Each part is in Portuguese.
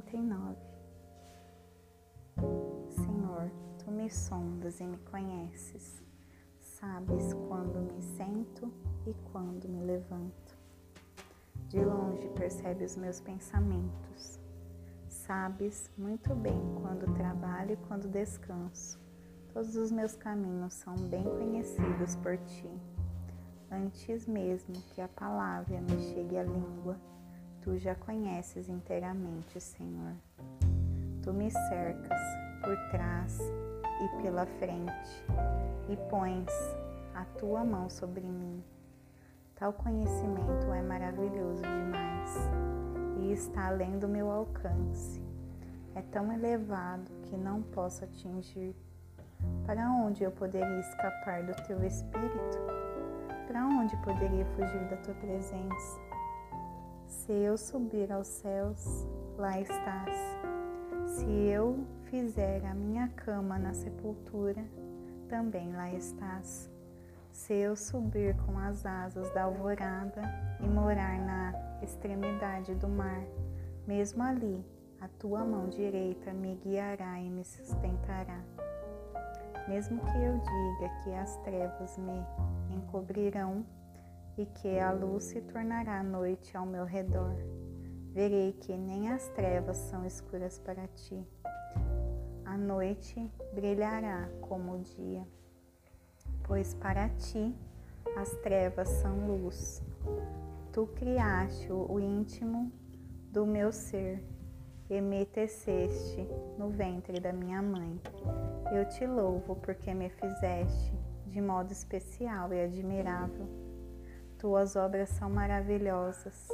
39 Senhor, tu me sondas e me conheces, sabes quando me sento e quando me levanto. De longe percebe os meus pensamentos, sabes muito bem quando trabalho e quando descanso. Todos os meus caminhos são bem conhecidos por ti. Antes mesmo que a palavra me chegue à língua, tu já conheces inteiramente, Senhor. Tu me cercas por trás e pela frente e pões a tua mão sobre mim. Tal conhecimento é maravilhoso demais e está além do meu alcance. É tão elevado que não posso atingir. Para onde eu poderia escapar do teu espírito? Para onde poderia fugir da tua presença? Se eu subir aos céus, lá estás. Se eu fizer a minha cama na sepultura, também lá estás. Se eu subir com as asas da alvorada e morar na extremidade do mar, mesmo ali a tua mão direita me guiará e me sustentará. Mesmo que eu diga que as trevas me encobrirão, e que a luz se tornará noite ao meu redor. Verei que nem as trevas são escuras para ti. A noite brilhará como o dia, pois para ti as trevas são luz. Tu criaste o íntimo do meu ser e me teceste no ventre da minha mãe. Eu te louvo porque me fizeste de modo especial e admirável tuas obras são maravilhosas.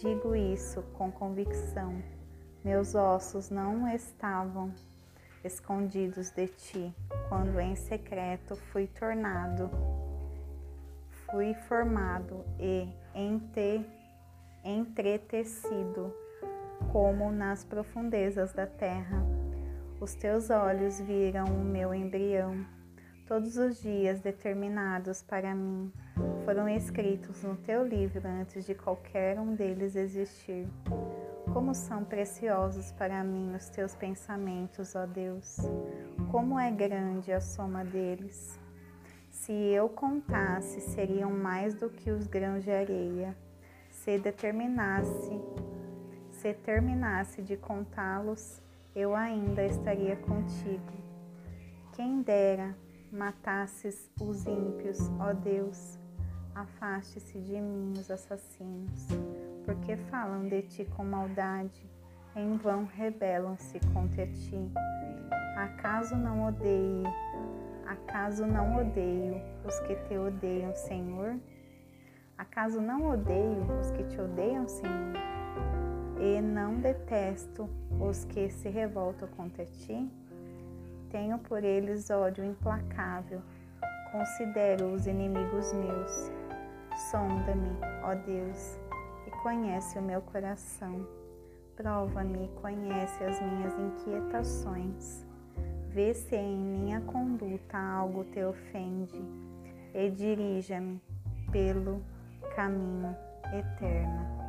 Digo isso com convicção. Meus ossos não estavam escondidos de ti, quando em secreto fui tornado, fui formado e ente, entretecido, como nas profundezas da terra. Os teus olhos viram o meu embrião Todos os dias determinados para mim foram escritos no teu livro antes de qualquer um deles existir. Como são preciosos para mim os teus pensamentos, ó Deus! Como é grande a soma deles! Se eu contasse, seriam mais do que os grãos de areia. Se determinasse, se terminasse de contá-los, eu ainda estaria contigo. Quem dera matasses os ímpios, ó Deus, afaste-se de mim os assassinos, porque falam de ti com maldade, em vão rebelam-se contra ti. Acaso não odeie, acaso não odeio os que te odeiam, Senhor? Acaso não odeio os que te odeiam, Senhor? E não detesto os que se revoltam contra ti? Tenho por eles ódio implacável. Considero os inimigos meus. Sonda-me, ó Deus, e conhece o meu coração. Prova-me e conhece as minhas inquietações. Vê se em minha conduta algo te ofende e dirija-me pelo caminho eterno.